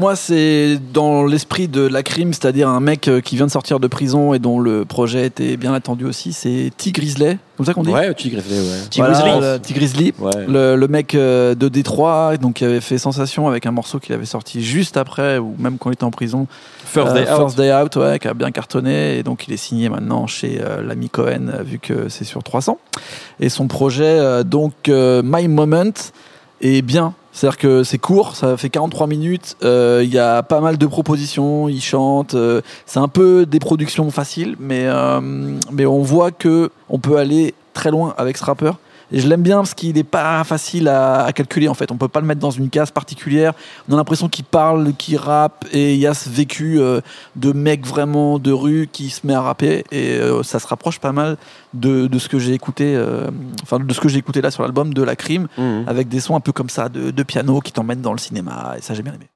Moi, c'est dans l'esprit de la crime, c'est-à-dire un mec euh, qui vient de sortir de prison et dont le projet était bien attendu aussi. C'est T. Grizzly, comme ça qu'on dit? Ouais, T. Grizzly, ouais. T. Voilà, Grizzly. le T. Grizzly. Ouais. Le, le mec euh, de Détroit, donc qui avait fait sensation avec un morceau qu'il avait sorti juste après, ou même quand il était en prison. First Euh, Day Out. First Day Out, ouais, qui a bien cartonné. Et donc, il est signé maintenant chez euh, l'ami Cohen, euh, vu que c'est sur 300. Et son projet, euh, donc, euh, My Moment, est bien. C'est-à-dire que c'est court, ça fait 43 minutes. euh, Il y a pas mal de propositions, il chante. euh, c'est un peu des productions faciles, mais, euh, mais on voit que on peut aller très loin avec ce rappeur. Et je l'aime bien parce qu'il n'est pas facile à, à calculer en fait. On peut pas le mettre dans une case particulière. On a l'impression qu'il parle, qu'il rappe et il y a ce vécu euh, de mec vraiment de rue qui se met à rapper et euh, ça se rapproche pas mal de, de ce que j'ai écouté, euh, enfin de ce que j'ai écouté là sur l'album de La Crime Mhm. avec des sons un peu comme ça de, de piano qui t'emmènent dans le cinéma et ça j'ai bien aimé.